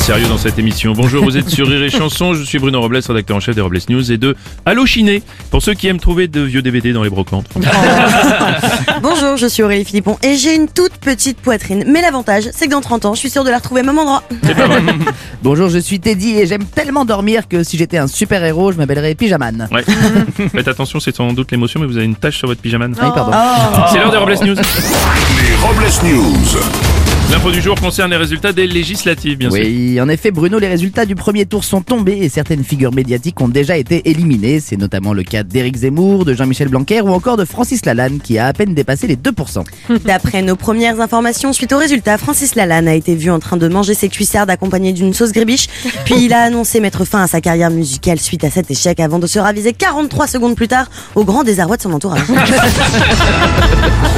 Sérieux dans cette émission. Bonjour, vous êtes sur Rire et Chanson. Je suis Bruno Robles, rédacteur en chef des Robles News et de Allo Chiné pour ceux qui aiment trouver de vieux DVD dans les brocantes. Bonjour, je suis Aurélie Philippon et j'ai une toute petite poitrine. Mais l'avantage, c'est que dans 30 ans, je suis sûre de la retrouver au même endroit. C'est pas vrai. Bonjour, je suis Teddy et j'aime tellement dormir que si j'étais un super-héros, je m'appellerais Pyjaman. Ouais. Faites attention, c'est sans doute l'émotion, mais vous avez une tache sur votre pyjama. Ah oui, pardon. C'est l'heure des Robles News. Les Robles News. L'info du jour concerne les résultats des législatives, bien sûr. Oui, en effet, Bruno, les résultats du premier tour sont tombés et certaines figures médiatiques ont déjà été éliminées. C'est notamment le cas d'Éric Zemmour, de Jean-Michel Blanquer ou encore de Francis Lalanne qui a à peine dépassé les 2%. D'après nos premières informations, suite au résultat, Francis Lalanne a été vu en train de manger ses cuissardes accompagnées d'une sauce gribiche. Puis il a annoncé mettre fin à sa carrière musicale suite à cet échec avant de se raviser 43 secondes plus tard au grand désarroi de son entourage.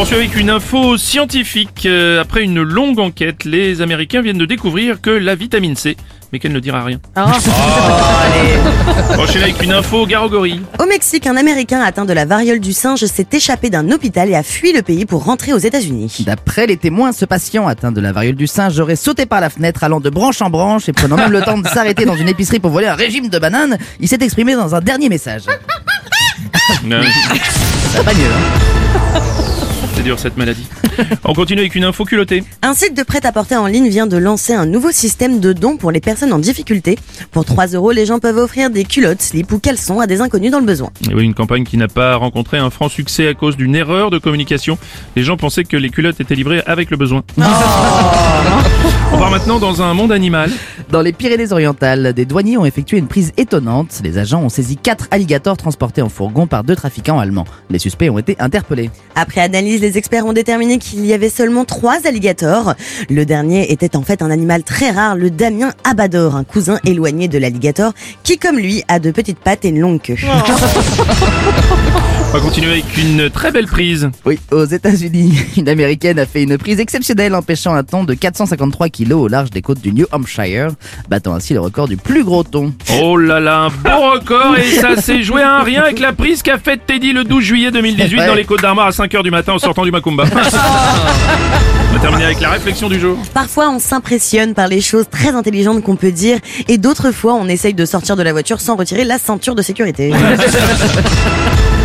On poursuit avec une info scientifique. Euh, après une longue enquête, les Américains viennent de découvrir que la vitamine C, mais qu'elle ne dira rien. Enchaîner avec une info garogori. Au Mexique, un Américain atteint de la variole du singe s'est échappé d'un hôpital et a fui le pays pour rentrer aux États-Unis. D'après les témoins, ce patient atteint de la variole du singe aurait sauté par la fenêtre allant de branche en branche et prenant même le temps de s'arrêter dans une épicerie pour voler un régime de bananes. Il s'est exprimé dans un dernier message. Euh, Ça va pas mieux, hein C'est dur cette maladie. On continue avec une info culottée. Un site de prêt-à-porter en ligne vient de lancer un nouveau système de dons pour les personnes en difficulté. Pour 3 euros, les gens peuvent offrir des culottes, slips ou caleçons à des inconnus dans le besoin. Et oui, une campagne qui n'a pas rencontré un franc succès à cause d'une erreur de communication. Les gens pensaient que les culottes étaient livrées avec le besoin. On part maintenant dans un monde animal. Dans les Pyrénées-Orientales, des douaniers ont effectué une prise étonnante. Les agents ont saisi quatre alligators transportés en fourgon par deux trafiquants allemands. Les suspects ont été interpellés. Après analyse, les experts ont déterminé qu'il y avait seulement 3 alligators. Le dernier était en fait un animal très rare, le Damien abador, un cousin éloigné de l'alligator, qui comme lui a de petites pattes et une longue queue. On va continuer avec une très belle prise. Oui, aux États-Unis, une américaine a fait une prise exceptionnelle empêchant un thon de 453 kilos au large des côtes du New Hampshire, battant ainsi le record du plus gros thon. Oh là là, un beau record et ça s'est joué à un rien avec la prise qu'a faite Teddy le 12 juillet 2018 dans les Côtes d'Armor à 5h du matin en sortant du Macumba. On va terminer avec la réflexion du jour. Parfois, on s'impressionne par les choses très intelligentes qu'on peut dire, et d'autres fois, on essaye de sortir de la voiture sans retirer la ceinture de sécurité.